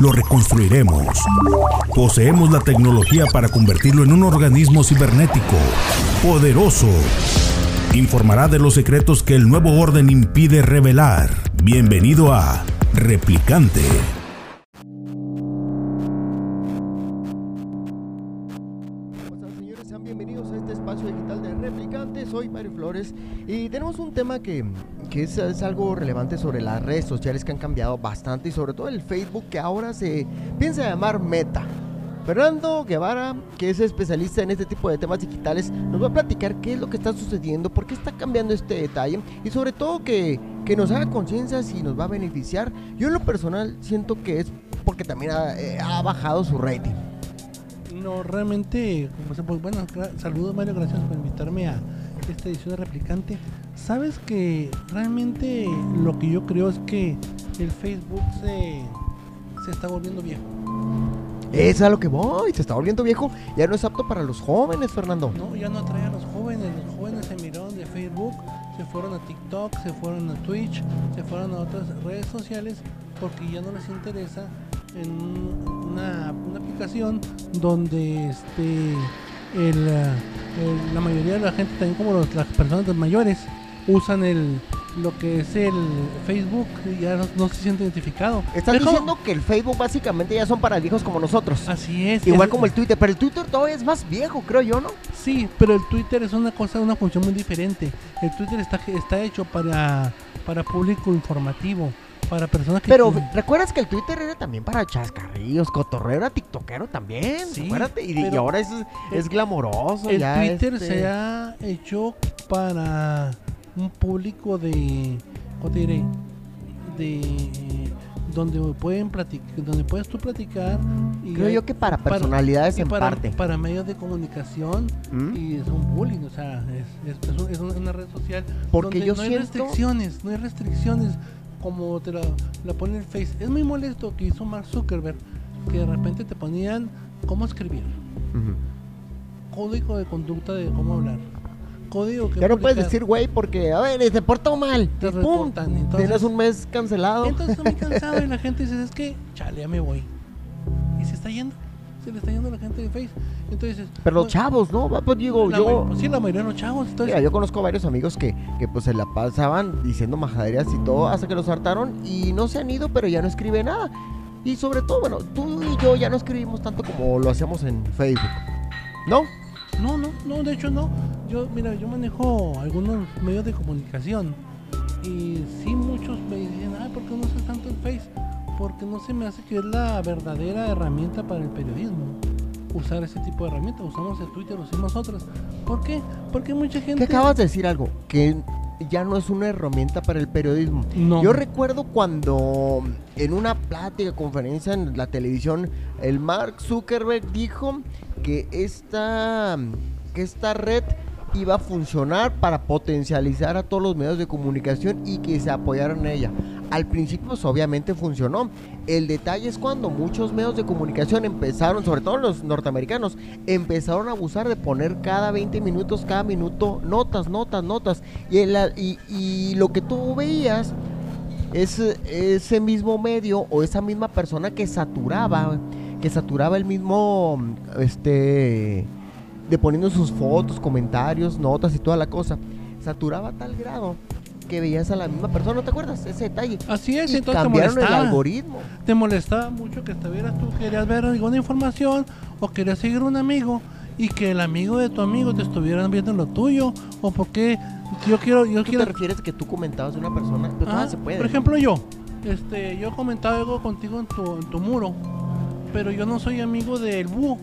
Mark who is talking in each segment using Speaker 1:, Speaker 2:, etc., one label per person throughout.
Speaker 1: Lo reconstruiremos. Poseemos la tecnología para convertirlo en un organismo cibernético, poderoso. Informará de los secretos que el nuevo orden impide revelar. Bienvenido a Replicante.
Speaker 2: ¿Cómo están, señores? Sean bienvenidos a este espacio digital de. Soy Mario Flores y tenemos un tema que, que es, algo relevante sobre las redes sociales que han cambiado bastante y sobre todo el Facebook que ahora se piensa llamar Meta. Fernando Guevara, que es especialista en este tipo de temas digitales, nos va a platicar qué es lo que está sucediendo, por qué está cambiando este detalle y sobre todo que, que nos haga conciencia si nos va a beneficiar. Yo en lo personal siento que es porque también ha, eh, bajado su rating.
Speaker 3: No, realmente, pues, bueno, saludos Mario, gracias por invitarme a esta edición de Replicante. Sabes que realmente lo que yo creo es que el Facebook se, se está volviendo viejo.
Speaker 2: Es a lo que voy, se está volviendo viejo, ya no es apto para los jóvenes, Fernando.
Speaker 3: No, ya no atrae a los jóvenes, los jóvenes se miraron de Facebook, se fueron a TikTok, se fueron a Twitch, se fueron a otras redes sociales porque ya no les interesa en un- una, una aplicación donde este el, eh, el- la mayoría de la gente, también como los- las personas mayores, usan el lo que es el Facebook y ya no, no se siente identificado.
Speaker 2: Estás diciendo que el Facebook básicamente ya son para viejos como nosotros.
Speaker 3: Así es.
Speaker 2: Igual
Speaker 3: es-
Speaker 2: como el Twitter, pero el Twitter todavía es más viejo, creo yo, ¿no?
Speaker 3: Sí, pero el Twitter es una cosa, una función muy diferente. El Twitter está, está hecho para, para público informativo, para personas que...
Speaker 2: Pero
Speaker 3: tienen-
Speaker 2: recuerdas que el Twitter era también para chascarrillos, cotorreo, era tiktokero también,
Speaker 3: Sí,
Speaker 2: acuérdate, y, ahora es, es glamoroso.
Speaker 3: el
Speaker 2: ya
Speaker 3: Twitter
Speaker 2: este-
Speaker 3: se ha hecho para un público de... ¿Cómo te diré? De... Donde pueden platicar, donde puedes tú platicar y
Speaker 2: Creo
Speaker 3: hay-
Speaker 2: yo que para personalidades
Speaker 3: y
Speaker 2: en
Speaker 3: para,
Speaker 2: parte.
Speaker 3: para medios de comunicación
Speaker 2: ¿Mm?
Speaker 3: y es un bullying, o sea, es, es- es un- es un- una red social
Speaker 2: Porque
Speaker 3: donde
Speaker 2: yo
Speaker 3: no hay restricciones, no hay restricciones como te la, la pone el Face. Es muy molesto que hizo Mark Zuckerberg, que de repente te ponían cómo escribir, código de conducta de cómo hablar, código que
Speaker 2: Ya no puedes decir güey porque, a ver, se portó mal.
Speaker 3: Te
Speaker 2: y
Speaker 3: entonces-
Speaker 2: Tienes un mes cancelado.
Speaker 3: Entonces está muy cansado y la gente dice, es que, chale, ya me voy. Y se está yendo, se le está yendo a la gente de Face. Entonces,
Speaker 2: pero los chavos, ¿no? Pues digo,
Speaker 3: la
Speaker 2: yo...
Speaker 3: may- sí, la mayoría de los chavos. Entonces,
Speaker 2: Mira, yo conozco varios amigos que, que pues se la pasaban diciendo majaderías y todo hasta que los hartaron y no se han ido, pero ya no escribe nada. Y sobre todo, bueno, tú y yo ya no escribimos tanto como lo hacíamos en Facebook. ¿No?
Speaker 3: No, no, no, de hecho no. Yo, mira, yo manejo algunos medios de comunicación y sí muchos me dicen, ay, ¿por qué no usas tanto el Face? Porque no se me hace que es la verdadera herramienta para el periodismo. Usar ese tipo de herramientas, usamos el Twitter, usamos otras. ¿Por qué? Porque mucha gente...
Speaker 2: acabas de decir algo, que ya no es una herramienta para el periodismo.
Speaker 3: No.
Speaker 2: Yo recuerdo cuando en una plática, conferencia en la televisión, el Mark Zuckerberg dijo que esta, que esta red iba a funcionar para potencializar a todos los medios de comunicación y que se apoyaran en ella. Al principio, pues, obviamente funcionó. El detalle es cuando muchos medios de comunicación empezaron, sobre todo los norteamericanos, empezaron a abusar de poner cada 20 minutos, cada minuto, notas, notas, notas. Y, y lo que tú veías es ese mismo medio o esa misma persona que saturaba, que saturaba el mismo, este, de poniendo sus fotos, comentarios, notas y toda la cosa. Saturaba a tal grado que veías a la misma persona, ¿no te acuerdas? Ese detalle.
Speaker 3: Así es,
Speaker 2: Y
Speaker 3: entonces te
Speaker 2: el
Speaker 3: molestaba.
Speaker 2: algoritmo.
Speaker 3: te molestaba mucho que estuvieras tú, querías ver alguna información o querías seguir un amigo y que el amigo de tu amigo te estuvieran viendo lo tuyo o porque yo quiero yo
Speaker 2: ¿Tú
Speaker 3: quiero
Speaker 2: te refieres que tú comentabas de una persona? Pero
Speaker 3: Ah,
Speaker 2: se puede.
Speaker 3: por ejemplo yo este yo comentaba algo contigo en tu, en tu muro pero yo no soy amigo del búho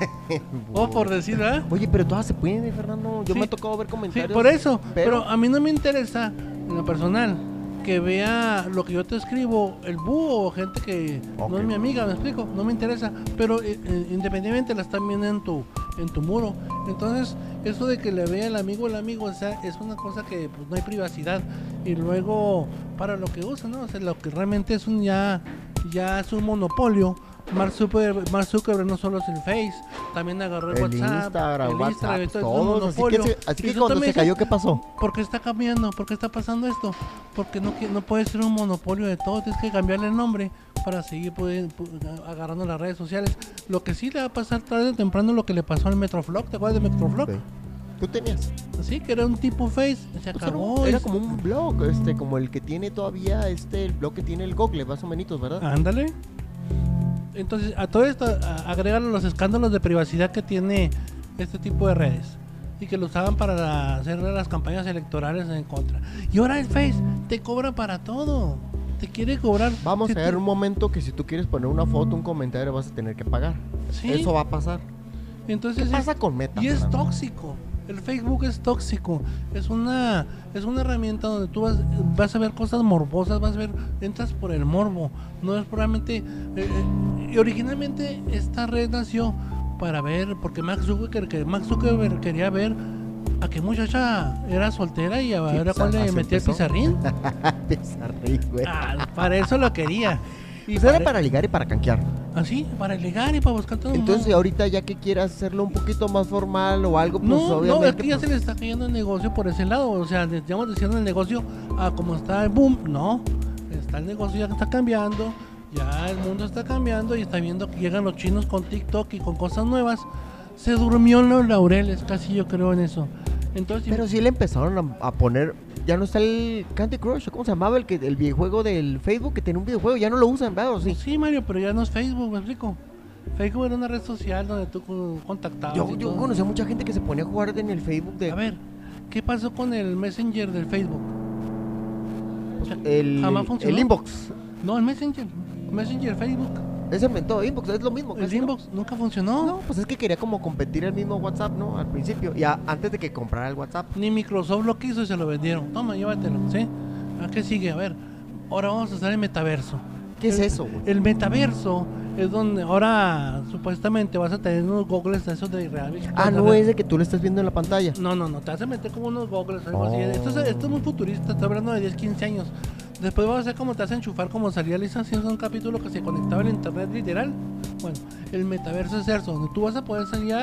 Speaker 3: o por decir ¿verdad?
Speaker 2: Oye, pero todas se pueden, Fernando. Yo
Speaker 3: Sí.
Speaker 2: me ha tocado ver
Speaker 3: Sí,
Speaker 2: comentarios.
Speaker 3: por eso.
Speaker 2: pero-
Speaker 3: Pero... a mí no me interesa, en lo personal, que vea lo que yo te escribo, el búho o gente que no es mi amiga, me explico, no me interesa, pero eh, eh, independientemente la están viendo en tu en tu muro. Entonces, eso de que le vea el amigo el amigo, o sea, es una cosa que pues, no hay privacidad y luego para lo que usan, ¿no? O sea, lo que realmente es un ya ya es un monopolio. Mark Zuckerberg, Mark Zuckerberg no solo es el Face, también agarró el,
Speaker 2: El
Speaker 3: WhatsApp,
Speaker 2: Instagram,
Speaker 3: el
Speaker 2: WhatsApp,
Speaker 3: Instagram, un
Speaker 2: todos. Así que, se- así que cuando se cayó, ¿qué pasó?
Speaker 3: ¿Por qué está cambiando? ¿Por qué está pasando esto? Porque no, no puede ser un monopolio de todo, tienes que cambiarle el nombre para seguir pudi- pu- agarrando las redes sociales. Lo que sí le va a pasar tarde o temprano lo que le pasó al Metroflog, ¿te acuerdas de Metroflog?
Speaker 2: Ok. ¿Tú tenías?
Speaker 3: Sí, que era un tipo Face, se
Speaker 2: Pues era,
Speaker 3: acabó.
Speaker 2: un- era como un blog, este, como el que tiene todavía este, el blog que tiene el Google, más o menos, ¿verdad?
Speaker 3: Ándale. Entonces, a todo esto, a- agrégale los escándalos de privacidad que tiene este tipo de redes. Y que lo usaban para hacer las campañas electorales en contra. Y ahora el Face te cobra para todo. Te quiere cobrar.
Speaker 2: Vamos
Speaker 3: Si
Speaker 2: a ver un momento que si tú quieres poner una foto, un comentario, vas a tener que pagar.
Speaker 3: Sí.
Speaker 2: Eso va a pasar.
Speaker 3: Entonces
Speaker 2: ¿Qué
Speaker 3: es-
Speaker 2: pasa con Meta?
Speaker 3: y es tóxico. El Facebook es tóxico. Es una es una herramienta donde tú vas, vas a ver cosas morbosas, vas a ver entras por el morbo. No es probablemente eh, eh, y originalmente esta red nació para ver porque Max Zuckerberg, que Max Zuckerberg quería ver a qué muchacha era soltera y a ver a
Speaker 2: pues,
Speaker 3: cuál le
Speaker 2: así
Speaker 3: metía el pizarrín.
Speaker 2: Pizarrín, güey.
Speaker 3: Ah, para eso lo quería. Y
Speaker 2: Pues era
Speaker 3: para-
Speaker 2: para ligar y para canquear.
Speaker 3: así, para ligar y para buscar todo
Speaker 2: Entonces
Speaker 3: mundo.
Speaker 2: ahorita ya que quieras hacerlo un poquito más formal o algo, pues
Speaker 3: No, no,
Speaker 2: obviamente...
Speaker 3: es que ya
Speaker 2: pues,
Speaker 3: se le está cayendo el negocio por ese lado. O sea, estamos diciendo el negocio a como está el boom. No, está el negocio ya está cambiando. Ya el mundo está cambiando y está viendo que llegan los chinos con TikTok y con cosas nuevas. Se durmió en los laureles, casi yo creo en eso. Entonces,
Speaker 2: Pero sí le empezaron a, a poner... Ya no está el Candy Crush, ¿cómo se llamaba? El, que, el videojuego del Facebook que tenía un videojuego, ya no lo usan, ¿verdad? ¿O
Speaker 3: sí.
Speaker 2: sí?
Speaker 3: Mario, pero ya no es Facebook, me explico. Facebook era una red social donde tú co- contactabas.
Speaker 2: Yo, yo
Speaker 3: todo.
Speaker 2: conocí a mucha gente que se ponía a jugar en el Facebook de...
Speaker 3: A ver, ¿qué pasó con el Messenger del Facebook?
Speaker 2: el,
Speaker 3: jamás funcionó.
Speaker 2: el inbox.
Speaker 3: No, el Messenger. Messenger Facebook.
Speaker 2: Ese inventó inbox, es lo mismo.
Speaker 3: El
Speaker 2: casi, ¿no?
Speaker 3: inbox nunca funcionó.
Speaker 2: No, pues es que quería como competir el mismo WhatsApp, ¿no? Al principio, ya antes de que comprara el WhatsApp.
Speaker 3: Ni Microsoft lo quiso y se lo vendieron. Toma, llévatelo, ¿sí? ¿A qué sigue? A ver, ahora vamos a hacer el metaverso.
Speaker 2: ¿Qué es
Speaker 3: El-
Speaker 2: eso, güey?
Speaker 3: El metaverso es donde ahora supuestamente vas a tener unos goggles de esos de realidad.
Speaker 2: Ah, no es de que tú lo estás viendo en la pantalla.
Speaker 3: No, no, no, te vas a meter como unos goggles, algo así.
Speaker 2: Oh.
Speaker 3: Esto es, esto es muy futurista, estoy hablando de 10, 15 años. Después vas a hacer como te a enchufar, como salía Lisa haciendo un capítulo que se conectaba al internet literal. Bueno, el metaverso es eso, donde tú vas a poder salir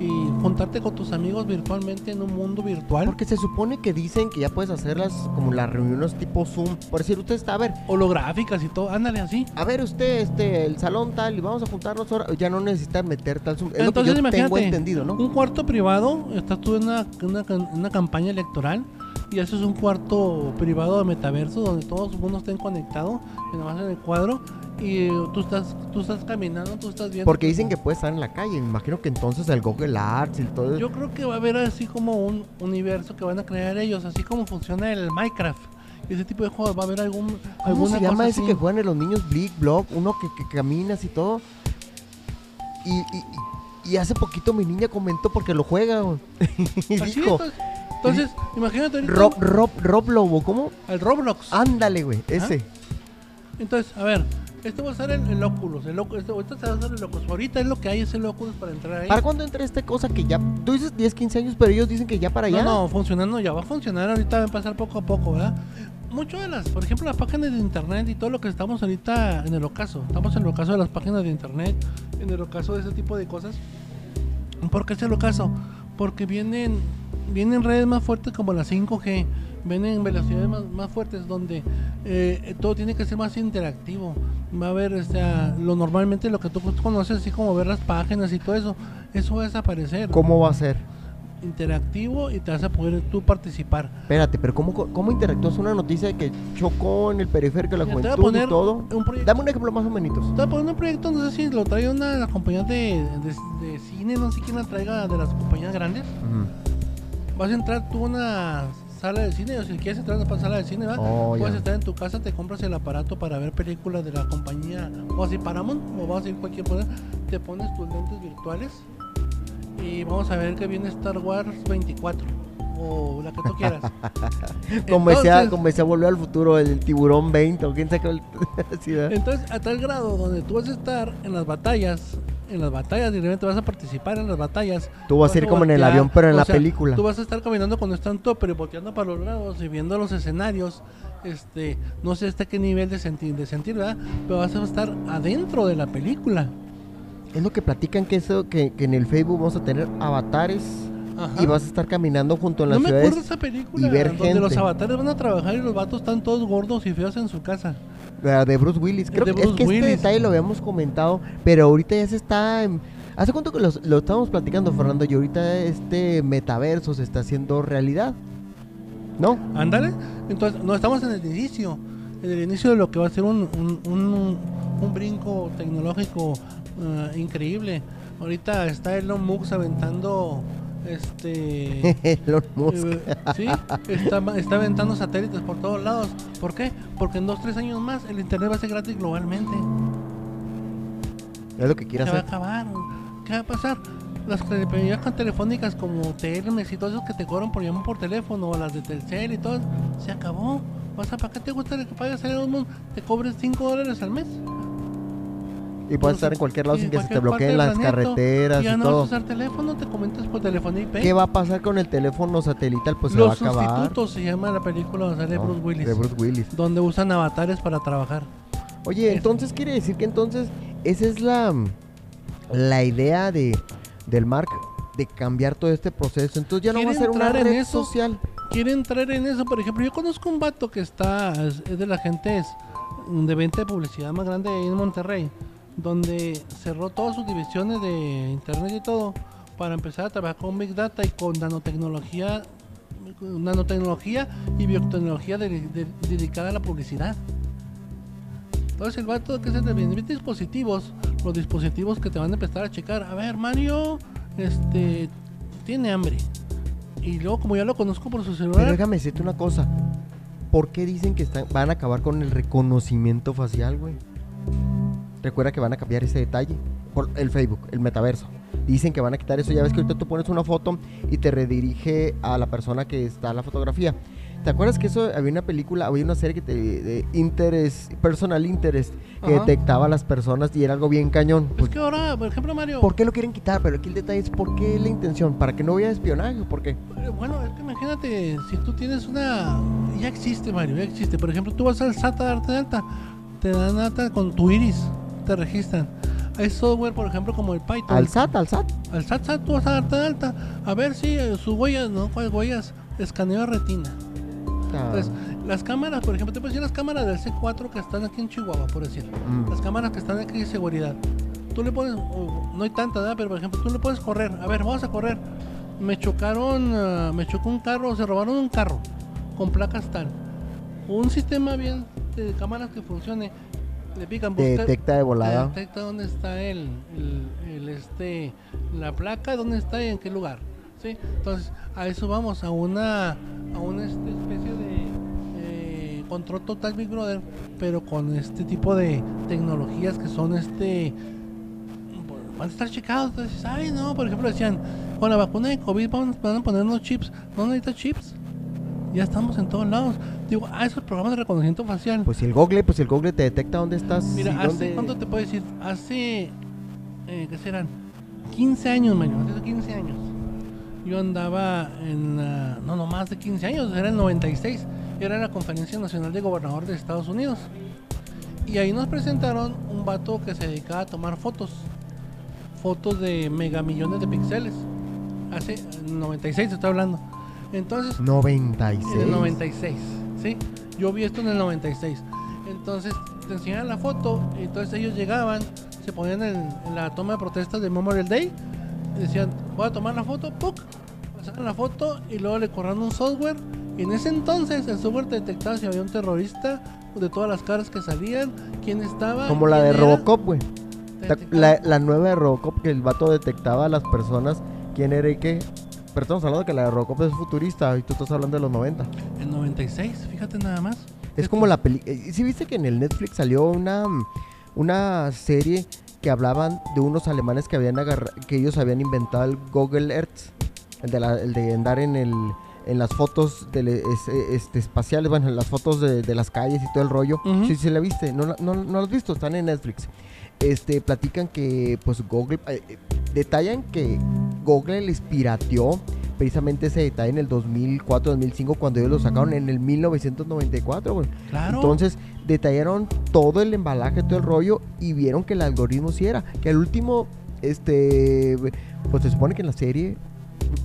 Speaker 3: y juntarte con tus amigos virtualmente en un mundo virtual.
Speaker 2: Porque se supone que dicen que ya puedes hacerlas como las reuniones tipo Zoom. Por decir, usted está, a ver,
Speaker 3: holográficas y todo, ándale así.
Speaker 2: a ver usted, este, el salón tal, y vamos a juntarnos ahora. Ya no necesitas meter tal Zoom. Es lo
Speaker 3: Entonces
Speaker 2: que yo tengo
Speaker 3: imagínate,
Speaker 2: entendido, ¿no?
Speaker 3: un cuarto privado, estás tú en una, una, una campaña electoral y haces un cuarto privado de metaverso donde todos los mundos estén conectados, nomás en el cuadro, y tú estás, tú estás caminando, tú estás viendo.
Speaker 2: Porque dicen que puede estar en la calle. Me imagino que entonces el Google Arts y todo
Speaker 3: Yo creo que va a haber así como un universo que van a crear ellos, así como funciona el Minecraft. Y ese tipo de juegos va a haber algún
Speaker 2: ¿Cómo
Speaker 3: alguna
Speaker 2: se llama ese
Speaker 3: así.
Speaker 2: que juegan los niños Blick, Block? Uno que, que caminas y todo. Y, y, y- y hace poquito mi niña comentó porque lo juega. y dijo,
Speaker 3: es, entonces, imagínate ahorita
Speaker 2: Rob, Rob, Rob Lobo, ¿cómo?
Speaker 3: al Roblox.
Speaker 2: Ándale, güey, ese.
Speaker 3: Entonces, a ver, esto va a ser el, el Oculus. El, Ocu- esto, ahorita se va a hacer el Oculus. Ahorita es lo que hay, es el Oculus para entrar ahí.
Speaker 2: ¿Para cuándo entra esta cosa que ya... Tú dices 10, 15 años, pero ellos dicen que ya para allá.
Speaker 3: No, no, funcionando ya va a funcionar. Ahorita va a empezar poco a poco, ¿verdad? Mucho de las, por ejemplo, las páginas de internet y todo lo que estamos ahorita en el ocaso. Estamos en el ocaso de las páginas de internet, en el ocaso de ese tipo de cosas. ¿Por qué es el ocaso? Porque vienen, vienen redes más fuertes como la 5G, vienen velocidades más, más fuertes donde eh, todo tiene que ser más interactivo. Va a haber, o sea, lo normalmente lo que tú conoces, así como ver las páginas y todo eso, eso va a desaparecer.
Speaker 2: ¿Cómo va a ser?
Speaker 3: Interactivo y te vas a poder tú participar.
Speaker 2: Espérate, pero ¿cómo, cómo interactúas una noticia de que chocó en el periférico de la juventud
Speaker 3: poner
Speaker 2: y todo?
Speaker 3: un.
Speaker 2: Dame un ejemplo más o menos.
Speaker 3: Te voy a poner un proyecto, no sé si lo trae una de las compañías de, de- de cine, no sé quién la traiga de las compañías grandes. Vas a entrar tú a una sala de cine, o si quieres entrar a una sala de cine, ¿va?
Speaker 2: Oh,
Speaker 3: Puedes estar en tu casa, te compras el aparato para ver películas de la compañía, o así Paramount, o vas a ir cualquier poner, te pones tus lentes virtuales y vamos a ver que viene Star Wars 24. o la que tú quieras.
Speaker 2: Como decía, como decía Volver al Futuro, el tiburón 20, o quién sabe ¿verdad?
Speaker 3: Entonces, a tal grado donde tú vas a estar en las batallas, en las batallas, y realmente vas a participar en las batallas.
Speaker 2: Tú vas a ir como en el avión, pero en la
Speaker 3: sea,
Speaker 2: película.
Speaker 3: Tú vas a estar caminando cuando están todo, pero volteando para los lados y viendo los escenarios. Este, no sé hasta qué nivel de sentir, de sentir, ¿verdad? Pero vas a estar adentro de la película.
Speaker 2: Es lo que platican que eso, que, que en el Facebook vamos a tener avatares
Speaker 3: Ajá.
Speaker 2: y vas a estar caminando junto en
Speaker 3: no
Speaker 2: las
Speaker 3: me
Speaker 2: ciudades.
Speaker 3: acuerdo esa película
Speaker 2: y ver
Speaker 3: donde los
Speaker 2: gente.
Speaker 3: avatares van a trabajar y los vatos están todos gordos y feos en su casa.
Speaker 2: La de Bruce Willis. Creo que es que este detalle lo habíamos comentado, pero ahorita ya se está. en- ¿Hace cuánto que los- lo estábamos platicando, Fernando? Y ahorita este metaverso se está haciendo realidad. ¿No?
Speaker 3: Ándale. Entonces, no estamos en el inicio. En el inicio de lo que va a ser un, un, un- un brinco tecnológico eh, increíble. Ahorita está Elon Musk aventando. Este.
Speaker 2: Elon Musk.
Speaker 3: eh, sí, está, está aventando satélites por todos lados. ¿Por qué? Porque en dos, tres años más el internet va a ser gratis globalmente.
Speaker 2: Es lo que quiere
Speaker 3: Se va a acabar. ¿Qué va a pasar? Las telefonías telefónicas como Telmex y todos esos que te cobran por llamar por teléfono, o las de Telcel y todo, se acabó. O sea, ¿para qué te gusta que pagues a Mundo? Te cobres 5 dólares al mes.
Speaker 2: Y puedes estar en cualquier lado sin que se te bloqueen las
Speaker 3: planeta,
Speaker 2: carreteras
Speaker 3: y ya
Speaker 2: y
Speaker 3: no vas a
Speaker 2: todo.
Speaker 3: usar teléfono, te comentas por teléfono IP.
Speaker 2: ¿Qué va a pasar con el teléfono satelital? Pues
Speaker 3: Los
Speaker 2: se va a acabar.
Speaker 3: sustitutos se llama la película
Speaker 2: No,
Speaker 3: Bruce Willis.
Speaker 2: De Bruce Willis.
Speaker 3: Donde usan avatares para trabajar.
Speaker 2: Oye,
Speaker 3: Es-
Speaker 2: entonces quiere decir que entonces esa es la, la idea de del Mark de cambiar todo este proceso. Entonces ya no va a
Speaker 3: ¿Quiere
Speaker 2: ser una
Speaker 3: en
Speaker 2: red
Speaker 3: eso?
Speaker 2: social.
Speaker 3: quiere entrar en eso. Por ejemplo, yo conozco un vato que está, es, de la gente es, de venta de publicidad más grande ahí en Monterrey, donde cerró todas sus divisiones de internet y todo para empezar a trabajar con Big Data y con nanotecnología, nanotecnología y biotecnología de- de- dedicada a la publicidad. Entonces el vato que se te vende dispositivos, los dispositivos que te van a empezar a checar. A ver, Mario, este, tiene hambre. Y luego como ya lo conozco por su
Speaker 2: Pero
Speaker 3: celular,
Speaker 2: déjame decirte una cosa. ¿Por qué dicen que están, van a acabar con el reconocimiento facial, güey? Recuerda que van a cambiar ese detalle. Por el Facebook, el metaverso. Dicen que van a quitar eso. Ya ves que ahorita tú pones una foto y te redirige a la persona que está en la fotografía. ¿Te acuerdas que eso había una película, había una serie que te de interest, personal interest, que
Speaker 3: Ajá.
Speaker 2: detectaba a las personas y era algo bien cañón?
Speaker 3: es
Speaker 2: Pues,
Speaker 3: que ahora, por ejemplo, Mario,
Speaker 2: ¿Por qué lo quieren quitar? Pero aquí el detalle es por qué la intención, para que no vaya espionaje, ¿por qué?
Speaker 3: bueno, es que imagínate, si tú tienes una, ya existe, Mario, ya existe. Por ejemplo, tú vas al SAT a darte de alta, te dan alta con tu iris, te registran. Hay software, por ejemplo, como el Python.
Speaker 2: Al SAT, al SAT.
Speaker 3: Al SAT, SAT, tú vas a darte alta. A ver si eh, sus huellas, ¿no? ¿Cuáles huellas? Escaneo retina.
Speaker 2: Ah,
Speaker 3: Entonces, las cámaras, por ejemplo, te puedo decir las cámaras del C4 que están aquí en Chihuahua, por decir.
Speaker 2: mm.
Speaker 3: Las cámaras que están aquí de seguridad. Tú le pones, no hay tanta, ¿verdad? Pero por ejemplo, tú le puedes correr. A ver, vamos a correr. Me chocaron, ah, me chocó un carro, se robaron un carro con placas tal. Un sistema bien de cámaras que funcione. Le pican
Speaker 2: Te detecta de volada.
Speaker 3: te detecta dónde está el, el- el, este, la placa, dónde está y en qué lugar. ¿sí? Entonces, a eso vamos, a una, a una este, especie de eh, control total Big Brother, pero con este tipo de tecnologías que son este van a estar checados. Entonces, ay, no, por ejemplo, decían, con la vacuna de COVID van, van a poner unos chips. ¿No necesitas chips? Ya estamos en todos lados. Digo, ah, esos programas de reconocimiento facial.
Speaker 2: Pues el Google, pues el Google te detecta dónde estás.
Speaker 3: Mira, hace,
Speaker 2: dónde-
Speaker 3: ¿cuánto te puedo decir? Hace, eh, ¿qué serán? 15 años, Mario, hace 15 años. Yo andaba en, la- no, no más de 15 años, era el 96. Era la Conferencia Nacional de Gobernadores de Estados Unidos. Y ahí nos presentaron un vato que se dedicaba a tomar fotos. Fotos de megamillones de píxeles. Hace en 96 te estoy hablando. Entonces,
Speaker 2: 96.
Speaker 3: en el 96, ¿sí? Yo vi esto en el 96. Entonces, te enseñaban la foto, y entonces ellos llegaban, se ponían en, en la toma de protestas de Memorial Day, y decían, voy a tomar la foto, ¡puc! Pasaban la foto y luego le corran un software. Y en ese entonces el software te detectaba si había un terrorista, de todas las caras que salían, quién estaba.
Speaker 2: Como la de
Speaker 3: era,
Speaker 2: Robocop, güey. La, la nueva de Robocop que el vato detectaba a las personas quién era y qué. Pero estamos hablando que la de Robocop es futurista y tú estás hablando de los 90.
Speaker 3: En 96, fíjate nada más.
Speaker 2: Es como la película. ¿Sí viste que en el Netflix salió una, una serie que hablaban de unos alemanes que habían que ellos habían inventado el Google Earth? El de, la- el de andar en el, en las fotos de, este, espaciales, bueno, en las fotos de, de, las calles y todo el rollo. Sí, sí la viste, no, no, no la has visto, están en Netflix. Este, platican que, pues, Google, eh, eh, detallan que Google les pirateó precisamente ese detalle en el 2004-2005 cuando ellos lo sacaron en el 1994, güey.
Speaker 3: Claro.
Speaker 2: Entonces detallaron todo el embalaje, todo el rollo y vieron que el algoritmo sí era. Que al último, este, pues se supone que en la serie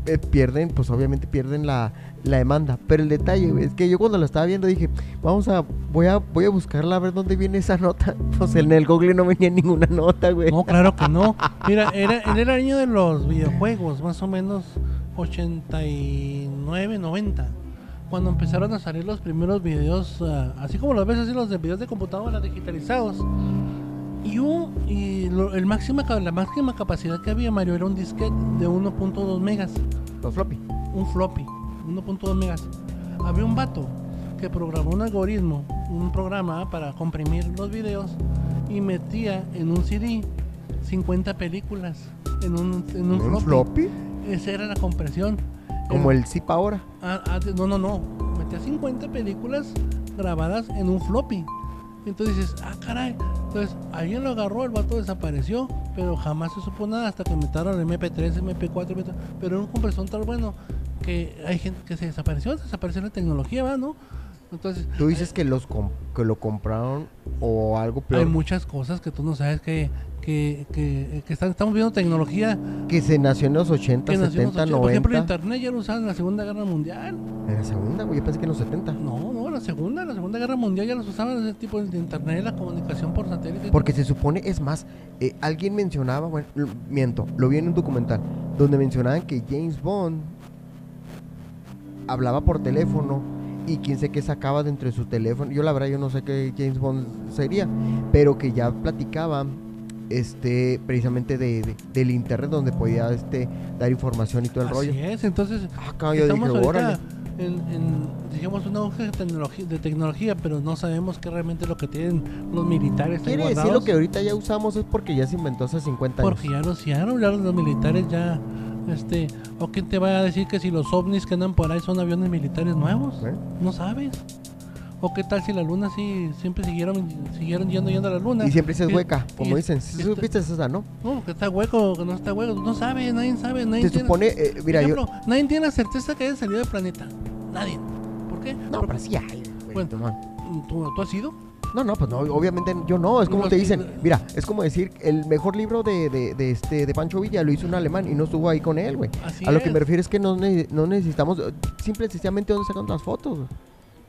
Speaker 2: eh, pierden, pues obviamente pierden la, la demanda. Pero el detalle es que yo cuando la estaba viendo dije, vamos a, voy a, voy a buscarla a ver dónde viene esa nota. Pues en el Google no venía ninguna nota, güey.
Speaker 3: No, claro que no. Mira, era, era el año de los videojuegos, más o menos 89, 90. Cuando empezaron a salir los primeros videos, ah, así como los ves así, los de videos de computadora digitalizados. Y, un, y lo- el máxima, la máxima capacidad que había, Mario, era un disquete de 1.2 megas.
Speaker 2: Los floppy.
Speaker 3: un floppy, 1.2 megas. Había un vato que programó un algoritmo, un programa para comprimir los videos y metía en un CD 50 películas en un, en un
Speaker 2: ¿Un
Speaker 3: floppy.
Speaker 2: floppy?
Speaker 3: Esa era la compresión.
Speaker 2: Como
Speaker 3: El-
Speaker 2: el zip ahora.
Speaker 3: ah, ah, no, no, no. Metía 50 películas grabadas en un floppy. Entonces dices, ah, caray. Entonces, alguien lo agarró, el vato desapareció, pero jamás se supo nada hasta que metieron MP3, MP4, MP3, pero era un compresor tan bueno que hay gente que se desapareció, desapareció la tecnología, ¿va? ¿no? Entonces,
Speaker 2: Tú dices que los que lo compraron o algo
Speaker 3: hay
Speaker 2: peor.
Speaker 3: muchas cosas que tú no sabes que, que, que, que están, estamos viendo tecnología
Speaker 2: Que se nació en los 80,
Speaker 3: que nació en los
Speaker 2: 70,
Speaker 3: 80. Por ejemplo, el
Speaker 2: 90.
Speaker 3: internet ya lo usaban en la Segunda Guerra Mundial.
Speaker 2: En la segunda, güey. Yo pensé que en los 70.
Speaker 3: No, no, la segunda, la segunda guerra mundial ya los usaban ese tipo de internet, la comunicación por satélite.
Speaker 2: Porque se supone, es más, eh, alguien mencionaba, bueno, miento, lo vi en un documental, donde mencionaban que James Bond hablaba por teléfono y quién sé qué sacaba dentro de su teléfono. Yo la verdad yo no sé qué James Bond sería, pero que ya platicaba este precisamente de, de- del internet donde podía este dar información y todo el
Speaker 3: Así
Speaker 2: rollo.
Speaker 3: es, entonces
Speaker 2: Ah, cabrón, yo dije,
Speaker 3: ahorita en, en, digamos, un auge de tecnología, de tecnología, pero no sabemos qué realmente es lo que tienen los militares
Speaker 2: Quiere decir lo que ahorita ya usamos es porque ya se inventó hace 50 años.
Speaker 3: Porque ya lo hicieron, ya los militares ya, este, o quién te va a decir que si los ovnis que andan por ahí son aviones militares nuevos,
Speaker 2: ¿Eh?
Speaker 3: no sabes. O qué tal si la luna sí siempre siguieron siguieron yendo yendo a la luna.
Speaker 2: Y siempre dices
Speaker 3: Y-
Speaker 2: hueca, como
Speaker 3: y-
Speaker 2: dicen. Si
Speaker 3: este-
Speaker 2: supiste esa, ¿no?
Speaker 3: No, que está hueco, que no está hueco, no sabe, nadie sabe, nadie
Speaker 2: Se
Speaker 3: tiene-
Speaker 2: supone, eh, mira,
Speaker 3: Por
Speaker 2: yo...
Speaker 3: ejemplo, nadie tiene la certeza que haya salido del planeta. Nadie. ¿Por qué?
Speaker 2: No,
Speaker 3: Porque-
Speaker 2: pero sí hay, güey,
Speaker 3: Bueno. ¿Tú, tú has ido?
Speaker 2: No, no, pues no, obviamente yo no, es como
Speaker 3: No,
Speaker 2: te dicen,
Speaker 3: eh.
Speaker 2: mira, es como decir, el mejor libro de, de, de este de Pancho Villa lo hizo un alemán y no estuvo ahí con él, güey. A lo que me refiero es que no, ne- no necesitamos, eh, simple y sencillamente dónde sacan las fotos,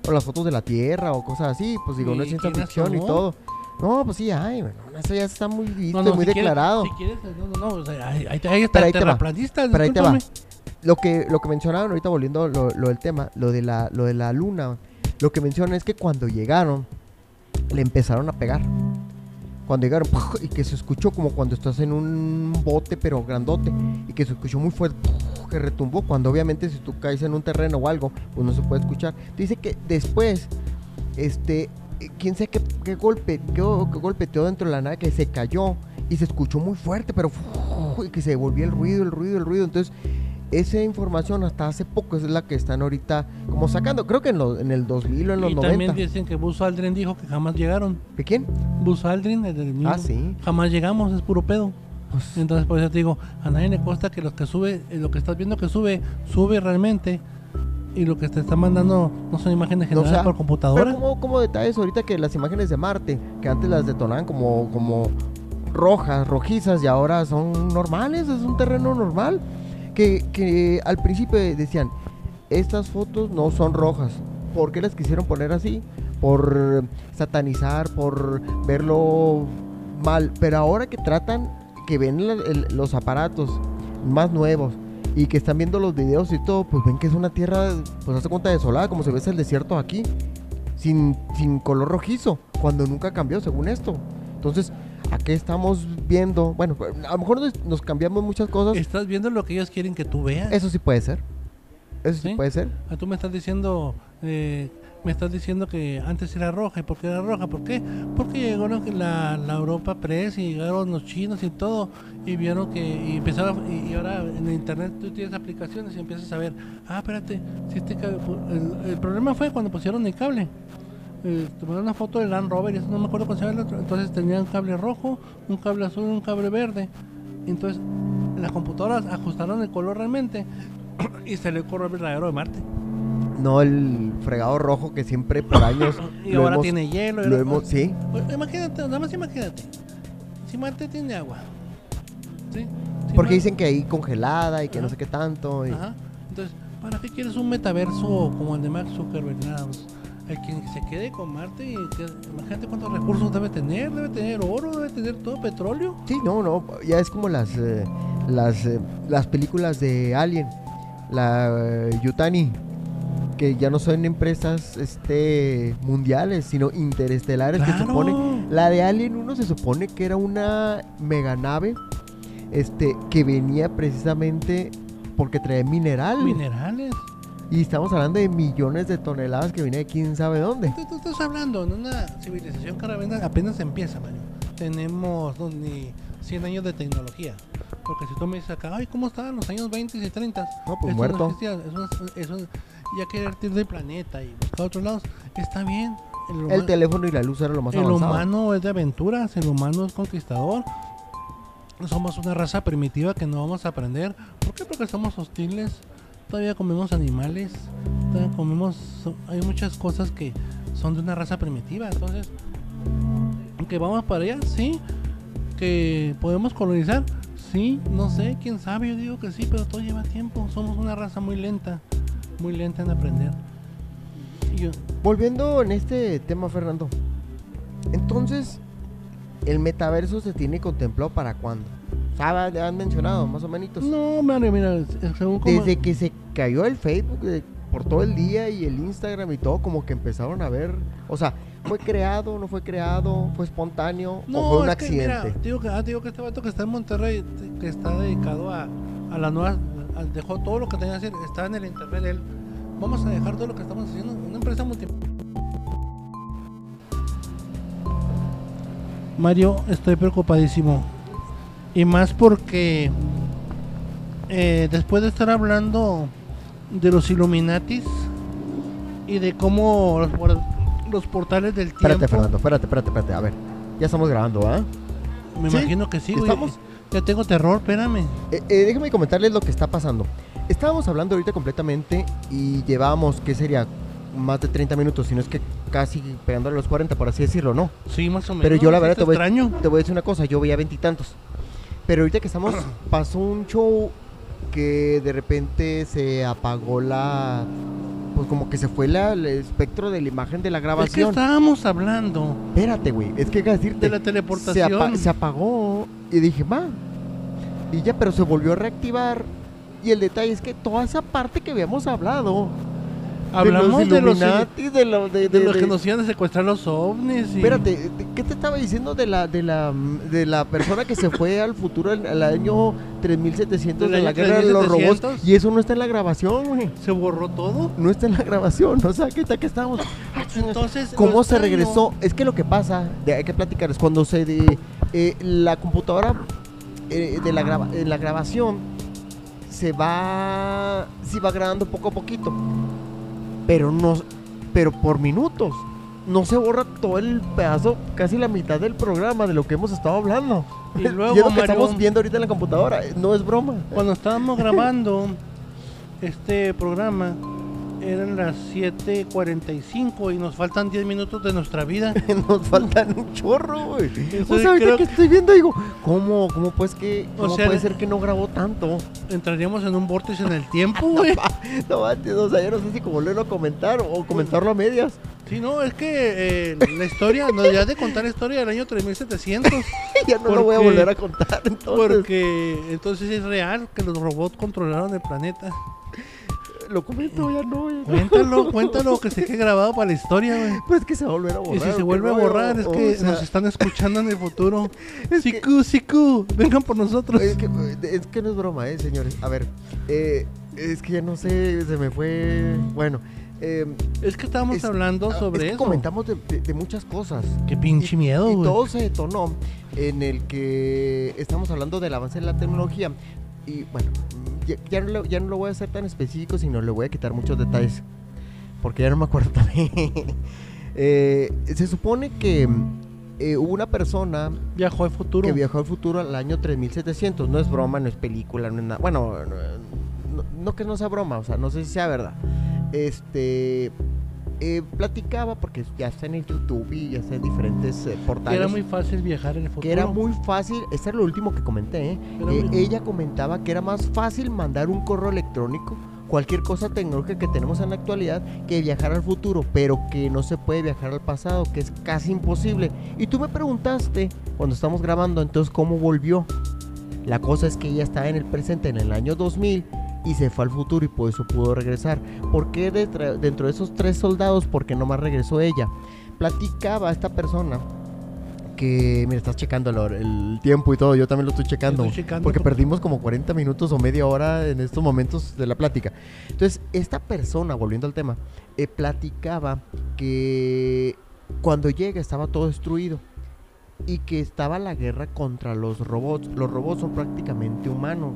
Speaker 2: o las fotos de la Tierra o cosas así, pues digo, no es
Speaker 3: ¿Y
Speaker 2: ciencia ficción y todo. No, pues sí, ay, bueno, eso ya está muy visto,
Speaker 3: No,
Speaker 2: muy
Speaker 3: si quieres-
Speaker 2: declarado.
Speaker 3: si quieres, no, no, no, o sea, ahí, ahí, ahí está
Speaker 2: Pero ahí te va. Pero ahí te va. Lo que, lo que mencionaban ahorita, volviendo lo, lo del tema, lo de, la, lo de la luna, lo que mencionan es que cuando llegaron, le empezaron a pegar. Cuando llegaron, y que se escuchó como cuando estás en un bote, pero grandote, y que se escuchó muy fuerte, que retumbó, cuando obviamente si tú caes en un terreno o algo, pues no se puede escuchar. Dice que después, este, quién sabe qué, qué golpe, qué, golpeteó dentro de la nave, que se cayó, y se escuchó muy fuerte, pero y que se volvió el ruido, el ruido, el ruido. Entonces, esa información hasta hace poco es la que están ahorita como sacando. Creo que en, los en el 2000 o en los
Speaker 3: Y
Speaker 2: 90.
Speaker 3: también dicen que Buzz Aldrin dijo que jamás llegaron.
Speaker 2: ¿De quién?
Speaker 3: Buzz Aldrin, el del mismo,
Speaker 2: Ah, sí.
Speaker 3: jamás llegamos, es puro pedo.
Speaker 2: Pues,
Speaker 3: Entonces, por eso te digo, a nadie le consta que los que sube, eh, lo que estás viendo que sube, sube realmente. Y lo que te está mandando no son imágenes generadas
Speaker 2: o sea,
Speaker 3: por computadora.
Speaker 2: Pero como, como detalles ahorita que las imágenes de Marte, que antes las detonaban como, como rojas, rojizas y ahora son normales, es un terreno normal. Que, que al principio decían, estas fotos no son rojas. ¿Por qué las quisieron poner así? Por satanizar, por verlo mal. Pero ahora que tratan, que ven los aparatos más nuevos y que están viendo los videos y todo, pues ven que es una tierra, pues hace cuenta desolada, como se ve el desierto aquí, sin, sin color rojizo, cuando nunca cambió según esto. Entonces, ¿a qué estamos viendo? Bueno, a lo mejor nos, nos cambiamos muchas cosas.
Speaker 3: Estás viendo lo que ellos quieren que tú veas.
Speaker 2: Eso sí puede ser. Eso sí,
Speaker 3: ¿Sí?
Speaker 2: puede ser.
Speaker 3: Ah, Tú me estás diciendo, eh, me estás diciendo que antes era roja. ¿Y por qué era roja? ¿Por qué? Porque llegó la, Europa Press y llegaron los chinos y todo. Y vieron que. Y empezaron. Y, y ahora en el internet tú tienes aplicaciones y empiezas a ver. Ah, espérate. Si este cable- el, el problema fue cuando pusieron el cable. Eh, tomaron una foto del Land Rover y eso no me acuerdo cuál llama el otro. Entonces tenía un cable rojo, un cable azul y un cable verde. Entonces las computadoras ajustaron el color realmente y se le corrió el verdadero de Marte.
Speaker 2: No el fregado rojo que siempre por años
Speaker 3: Y
Speaker 2: lo
Speaker 3: ahora
Speaker 2: hemos-
Speaker 3: tiene hielo.
Speaker 2: lo hemos, sí,
Speaker 3: Pues, Imagínate, nada más imagínate. Si Marte tiene agua. ¿Sí? Si
Speaker 2: porque dicen que ahí congelada y que no sé qué tanto. y-
Speaker 3: Ajá. Entonces, ¿para qué quieres un metaverso como el de Mark Zuckerberg? Nada más. El que se quede con Marte que, imagínate cuántos recursos debe tener. Debe tener oro, debe tener todo petróleo.
Speaker 2: Sí, no, no, ya es como las eh, las eh, las películas de Alien, la eh, Yutani, que ya no son empresas este mundiales, sino interestelares que se
Speaker 3: Claro.
Speaker 2: supone la de Alien 1 se supone que era una mega nave este que venía precisamente porque traía mineral
Speaker 3: Minerales.
Speaker 2: Y estamos hablando de millones de toneladas que venía de quién sabe dónde.
Speaker 3: Tú, tú estás hablando en una civilización que apenas, empieza, Mario. Tenemos no, ni 100 años de tecnología. Porque si tú me dices acá, ay, ¿cómo estaban los años 20 y 30?
Speaker 2: No, pues
Speaker 3: Esto
Speaker 2: muerto.
Speaker 3: existía, eso, eso, ya querer ir del planeta y buscar otros lados, está bien. El,
Speaker 2: El teléfono y la luz era lo más
Speaker 3: el
Speaker 2: avanzado.
Speaker 3: humano es de aventuras, el humano es conquistador. Somos una raza primitiva que no vamos a aprender. ¿Por qué? Porque somos hostiles. Todavía comemos animales. Todavía comemos. Hay muchas cosas que son de una raza primitiva. Entonces, que vamos para allá, sí. Que podemos colonizar, sí. No sé, quién sabe. Yo digo que sí, pero todo lleva tiempo. Somos una raza muy lenta. Muy lenta en aprender.
Speaker 2: Volviendo en este tema, Fernando. Entonces, ¿el metaverso se tiene contemplado para cuándo? Le han mencionado, más o menos.
Speaker 3: no, Mario, mira, según como-
Speaker 2: Desde que se cayó el Facebook de- por todo el día y el Instagram y todo, como que empezaron a ver. O sea, ¿fue creado, no fue creado? ¿Fue espontáneo?
Speaker 3: No,
Speaker 2: ¿O fue un
Speaker 3: que, mira,
Speaker 2: accidente?
Speaker 3: te digo que, ah, digo que este vato que está en Monterrey, te- que está dedicado a, a las nuevas, al- dejó todo lo que tenía que hacer, está en el internet él. Vamos a dejar todo lo que estamos haciendo, una empresa multi. Mario, estoy preocupadísimo. Y más porque eh, después de estar hablando de los Illuminatis y de cómo los, por- los portales del tiempo.
Speaker 2: Espérate, Fernando, espérate, espérate, espérate. A ver, ya estamos grabando, ¿ah?
Speaker 3: Me
Speaker 2: ¿Sí?
Speaker 3: imagino que sí, güey.
Speaker 2: ¿Estamos?
Speaker 3: Ya tengo terror, espérame.
Speaker 2: Eh, eh, déjame comentarles lo que está pasando. Estábamos hablando ahorita completamente y llevábamos, ¿qué sería? Más de 30 minutos, si no es que casi pegándole a los 40, por así decirlo, ¿no?
Speaker 3: Sí, más o menos.
Speaker 2: Pero yo la verdad
Speaker 3: está
Speaker 2: te voy,
Speaker 3: extraño.
Speaker 2: te voy a decir una cosa, yo veía veintitantos. Pero ahorita que estamos, pasó un show que de repente se apagó la... Pues como que se fue la- el espectro de la imagen de la
Speaker 3: Es que
Speaker 2: grabación.
Speaker 3: estábamos hablando
Speaker 2: Espérate, güey, es que hay que decirte...
Speaker 3: de la
Speaker 2: se,
Speaker 3: teleportación.
Speaker 2: apa- se apagó y dije, va. Y ya, pero se volvió a reactivar. Y el detalle es que toda esa parte que habíamos hablado...
Speaker 3: Hablamos
Speaker 2: de los
Speaker 3: de los,
Speaker 2: Illuminati, de, lo- de,
Speaker 3: de
Speaker 2: de-
Speaker 3: los que nos iban a secuestrar los ovnis. Y...
Speaker 2: Espérate, ¿de- ¿qué te estaba diciendo de la de la de la persona que se fue al futuro al, al año 3700
Speaker 3: Del
Speaker 2: de la guerra de los robots
Speaker 3: 3700?
Speaker 2: y eso no está en la grabación, güey.
Speaker 3: Se borró todo.
Speaker 2: No está en la grabación, o sea, ¿qué tal que estábamos? Ah.
Speaker 3: Entonces,
Speaker 2: ¿Cómo se regresó? Es que lo que pasa, hay que platicar, es cuando se de, eh, la computadora eh, de la, graba- en la grabación se va, se va grabando poco a poquito, pero no, pero por minutos. No se borra todo el pedazo, casi la mitad del programa de lo que hemos estado hablando.
Speaker 3: Y luego,
Speaker 2: es lo que
Speaker 3: Mario-
Speaker 2: estamos viendo ahorita en la computadora, eh, no es broma.
Speaker 3: Cuando estábamos grabando este programa, eran las 7:45 y nos faltan 10 minutos de nuestra vida.
Speaker 2: Nos faltan un chorro, güey. O sea,
Speaker 3: creo-
Speaker 2: que estoy viendo, digo, ¿cómo, cómo pues que,
Speaker 3: O sea,
Speaker 2: puede ser que no grabó tanto?
Speaker 3: Entraríamos en un vórtice en el tiempo, güey.
Speaker 2: No manches, o sea, yo no sé si como volverlo a comentar o comentarlo a medias.
Speaker 3: Sí, no, es que eh, la historia, no, ya de contar la historia del año 3700,
Speaker 2: ya no lo voy a volver a contar, entonces
Speaker 3: porque entonces es real que los robots controlaron el planeta.
Speaker 2: Lo comento, ya no. ya.
Speaker 3: Cuéntalo, cuéntalo, que se quede grabado para la historia, güey.
Speaker 2: Pues es que se va a volver a borrar.
Speaker 3: Y si
Speaker 2: ¿o
Speaker 3: se vuelve a borrar, es
Speaker 2: O
Speaker 3: que
Speaker 2: sea,
Speaker 3: nos están escuchando en el futuro.
Speaker 2: Es que-
Speaker 3: Siku, Siku, vengan por nosotros.
Speaker 2: Es que, es que no es broma, eh, señores. A ver, eh, es que ya no sé, se me fue. Bueno, Eh,
Speaker 3: Es que estábamos
Speaker 2: es-
Speaker 3: hablando
Speaker 2: ah,
Speaker 3: sobre
Speaker 2: es que
Speaker 3: eso.
Speaker 2: comentamos de, de- de muchas cosas.
Speaker 3: Qué pinche miedo,
Speaker 2: Y
Speaker 3: güey.
Speaker 2: todo se detonó en el que estamos hablando del avance de la tecnología. Y bueno, ya, ya no, lo, ya no lo voy a hacer tan específico, sino le voy a quitar muchos detalles. Porque ya no me acuerdo también. Eh, se supone que eh, hubo una persona
Speaker 3: Viajó al futuro.
Speaker 2: que viajó al futuro al año 3700. No es broma, no es película, no es nada. Bueno, no, no- no que no sea broma, o sea, no sé si sea verdad. Este. Eh, platicaba, porque ya está en el YouTube y ya está en diferentes eh,
Speaker 3: Que
Speaker 2: portales.
Speaker 3: era muy fácil viajar en el futuro.
Speaker 2: que era muy fácil, este era lo último que comenté, ¿eh? Eh,
Speaker 3: muy-
Speaker 2: ella comentaba que era más fácil mandar un correo electrónico, cualquier cosa tecnológica que tenemos en la actualidad, que viajar al futuro, pero que no se puede viajar al pasado, que es casi imposible. Y tú me preguntaste, cuando estamos grabando, entonces, ¿cómo volvió? La cosa es que ella estaba en el presente en el año 2000 y se fue al futuro y por eso pudo regresar. ¿Por qué dentro de esos tres soldados, por qué nomás regresó ella? Platicaba esta persona que, mira, estás checando el, tiempo y todo, yo también lo estoy checando.
Speaker 3: Estoy checando
Speaker 2: porque
Speaker 3: porque-
Speaker 2: perdimos como 40 minutos o media hora en estos momentos de la plática. Entonces, esta persona, volviendo al tema, eh, platicaba que cuando llega estaba todo destruido y que estaba la guerra contra los robots. Los robots son prácticamente humanos.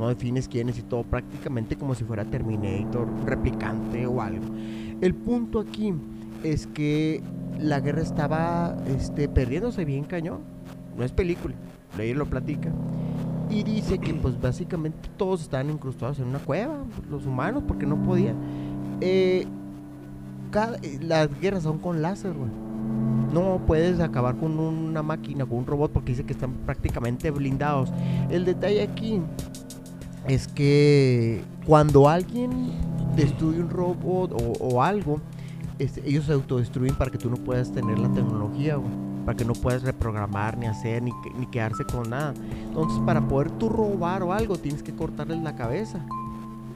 Speaker 2: No defines quiénes y todo, prácticamente como si fuera Terminator, replicante o algo. El punto aquí es que la guerra estaba este, perdiéndose bien cañón. No es película, ahí lo platica. Y dice que pues básicamente todos estaban incrustados en una cueva, los humanos, porque no podían. Eh, cada- eh, las guerras son con láser, güey. No puedes acabar con una máquina, con un robot, porque dice que están prácticamente blindados. El detalle aquí es que cuando alguien destruye un robot o, algo, ellos se autodestruyen para que tú no puedas tener la tecnología. Para que no puedas reprogramar, ni hacer, ni, ni quedarse con nada. Entonces, para poder tú robar o algo, tienes que cortarles la cabeza.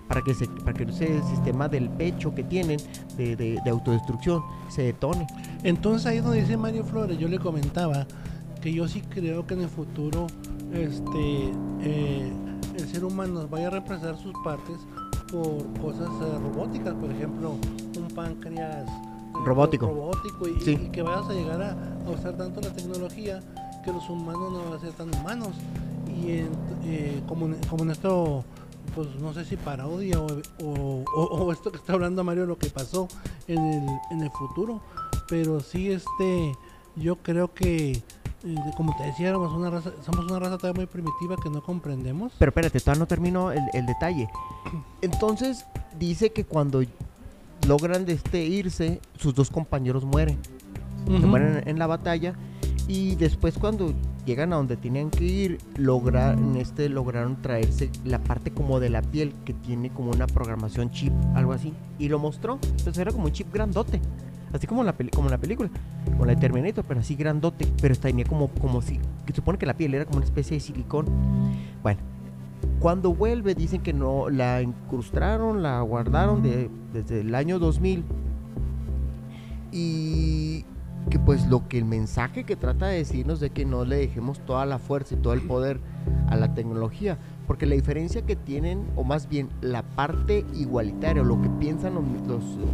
Speaker 2: Para que, se, para que ese sistema del pecho que tienen de, de- de autodestrucción se detone.
Speaker 3: Entonces ahí donde dice Mario Flores, yo le comentaba que yo sí creo que en el futuro este eh, el ser humano vaya a reemplazar sus partes por cosas eh, robóticas, por ejemplo, un páncreas eh,
Speaker 2: Robótico.
Speaker 3: robótico y,
Speaker 2: Sí.
Speaker 3: y que vayas a llegar a, a usar tanto la tecnología que los humanos no van a ser tan humanos. Y en- eh, como, como en esto, pues no sé si parodia o, o- o- o esto que está hablando Mario, lo que pasó en el, en el futuro. Pero sí, este, yo creo que, como te decía, éramos una raza, somos una raza todavía muy primitiva que no comprendemos.
Speaker 2: Pero espérate, todavía no termino el, el detalle. Entonces, dice que cuando logran de este irse, sus dos compañeros mueren. Se mueren en, en la batalla. Y después cuando llegan a donde tenían que ir, lograron, este, lograron traerse la parte como de la piel que tiene como una programación chip, algo así. Y lo mostró. Entonces era como un chip grandote. Así como la, peli- como la película. Como la de Terminator, pero así grandote. Pero tenía como, como si... Que supone que la piel era como una especie de silicón. Bueno. Cuando vuelve dicen que no la incrustaron, la guardaron de- desde el año 2000 y que pues lo que el mensaje que trata de decirnos de que no le dejemos toda la fuerza y todo el poder a la tecnología, porque la diferencia que tienen, o más bien la parte igualitaria, o lo que piensan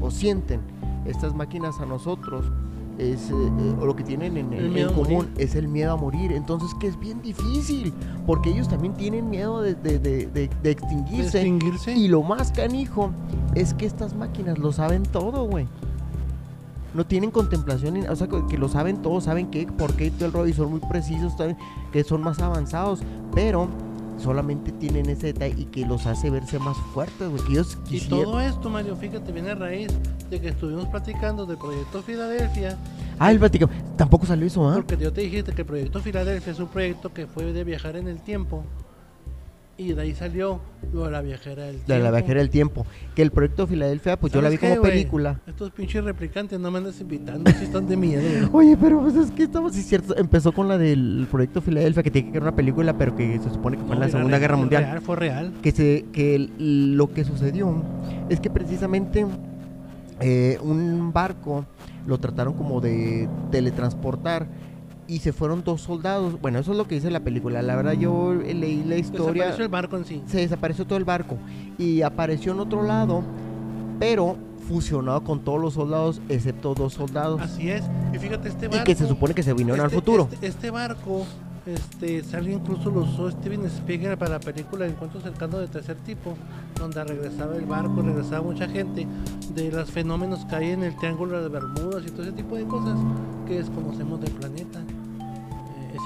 Speaker 2: o sienten estas máquinas a nosotros, es, eh, eh, o lo que tienen en,
Speaker 3: El
Speaker 2: en- común es el miedo a morir. Entonces que es bien difícil, porque ellos también tienen miedo de, de- de- de- extinguirse.
Speaker 3: extinguirse.
Speaker 2: Y lo más canijo es que estas máquinas lo saben todo, güey. No tienen contemplación, o sea, que lo saben todo, saben qué, por qué y todo el rollo, y son muy precisos, saben que son más avanzados, pero solamente tienen ese detalle y que los hace verse más fuertes, güey. Que ellos
Speaker 3: Y
Speaker 2: quisieran.
Speaker 3: todo esto, Mario, fíjate, viene a raíz de que estuvimos platicando del proyecto Filadelfia,
Speaker 2: Ah, el Vaticano. Tampoco salió eso, ¿ah?
Speaker 3: porque yo te dijiste que el proyecto Filadelfia es un proyecto que fue de viajar en el tiempo. Y de ahí salió lo de la viajera del tiempo.
Speaker 2: De la viajera del tiempo. Que el proyecto Filadelfia, pues yo la vi
Speaker 3: ¿Sabes qué,
Speaker 2: como
Speaker 3: güey?
Speaker 2: película.
Speaker 3: Estos pinches replicantes no me andas invitando si están de miedo.
Speaker 2: Oye, pero pues es que estamos, sí, cierto. Empezó con la del proyecto Filadelfia, que tiene que ser una película, pero que se supone que fue en
Speaker 3: No,
Speaker 2: la
Speaker 3: era
Speaker 2: Segunda
Speaker 3: real,
Speaker 2: Guerra
Speaker 3: fue
Speaker 2: Mundial.
Speaker 3: Real, fue real.
Speaker 2: que, se, que lo que sucedió es que precisamente eh, un barco lo trataron como de teletransportar y se fueron dos soldados. Bueno, eso es lo que dice la película. La verdad yo leí la historia.
Speaker 3: Desapareció el barco en sí.
Speaker 2: Se desapareció todo el barco y apareció en otro lado, pero fusionado con todos los soldados excepto dos soldados.
Speaker 3: Así es. Y fíjate, este
Speaker 2: Y
Speaker 3: barco.
Speaker 2: que se supone que se vinieron al
Speaker 3: este-
Speaker 2: futuro.
Speaker 3: Este, este barco, este, salió incluso lo usó Steven Spielberg para la película Encuentro cercano de tercer tipo, donde regresaba el barco, regresaba mucha gente de los fenómenos que hay en el Triángulo de Bermudas y todo ese tipo de cosas que desconocemos del planeta.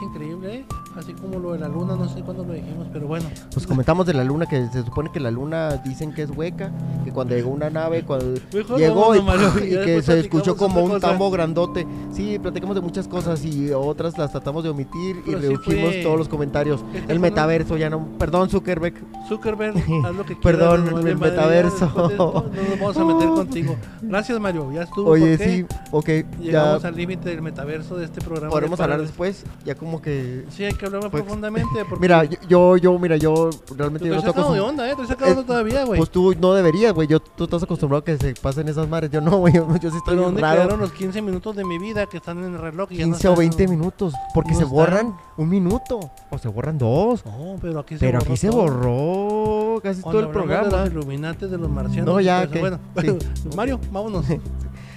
Speaker 3: Increíble, ¿eh? Así como lo de la luna, no sé cuándo lo dijimos, pero bueno.
Speaker 2: Pues comentamos de la luna que se supone que la luna dicen que es hueca, que cuando llegó una nave, cuando
Speaker 3: Mejor
Speaker 2: llegó y,
Speaker 3: ya
Speaker 2: que se escuchó como un
Speaker 3: cosa.
Speaker 2: tambo grandote. Sí, platicamos de muchas cosas y otras las tratamos de omitir y
Speaker 3: sí
Speaker 2: redujimos
Speaker 3: fue-
Speaker 2: todos los comentarios.
Speaker 3: Este
Speaker 2: El metaverso ya no, perdón Zuckerberg,
Speaker 3: Zuckerberg, haz lo que quieras.
Speaker 2: Perdón, el
Speaker 3: madre, ya
Speaker 2: metaverso.
Speaker 3: esto No nos vamos a meter contigo. Gracias, Mario. Ya estuvo.
Speaker 2: Oye, sí, ok, ya
Speaker 3: Llegamos al límite del metaverso de este programa.
Speaker 2: podremos hablar después, ya como que...
Speaker 3: Sí, hay que hablar más
Speaker 2: Pues,
Speaker 3: profundamente. Porque
Speaker 2: Mira, yo- yo, mira, yo realmente
Speaker 3: te
Speaker 2: yo no
Speaker 3: estoy sacando de onda, ¿eh? Estoy sacando
Speaker 2: Eh,
Speaker 3: todavía, güey.
Speaker 2: Pues tú no deberías, güey, yo, tú estás acostumbrado a que se pasen esas madres, yo no, güey, yo, yo sí estoy
Speaker 3: Pero ¿dónde
Speaker 2: raro.
Speaker 3: quedaron los 15 minutos de mi vida que están en el reloj? Y ya no
Speaker 2: 15 o
Speaker 3: están?
Speaker 2: 20 minutos, porque
Speaker 3: no
Speaker 2: se
Speaker 3: están.
Speaker 2: borran un minuto, o se borran dos.
Speaker 3: No, pero aquí se
Speaker 2: Pero
Speaker 3: borró
Speaker 2: aquí se borró casi
Speaker 3: Cuando
Speaker 2: todo el
Speaker 3: hablamos De
Speaker 2: programa.
Speaker 3: los iluminantes de los marcianos.
Speaker 2: No, ya,
Speaker 3: eso.
Speaker 2: ¿qué?
Speaker 3: Bueno,
Speaker 2: Sí.
Speaker 3: Mario, vámonos.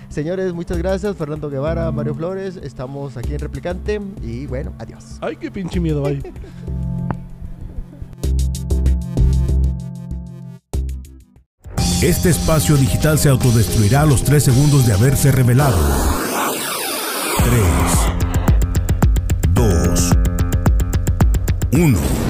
Speaker 2: Señores, muchas gracias. Fernando Guevara, Mario Flores. Estamos aquí en Replicante. Y bueno, adiós.
Speaker 3: Ay, qué pinche miedo, bye.
Speaker 1: Este espacio digital se autodestruirá a los 3 segundos de haberse revelado. 3, 2, 1.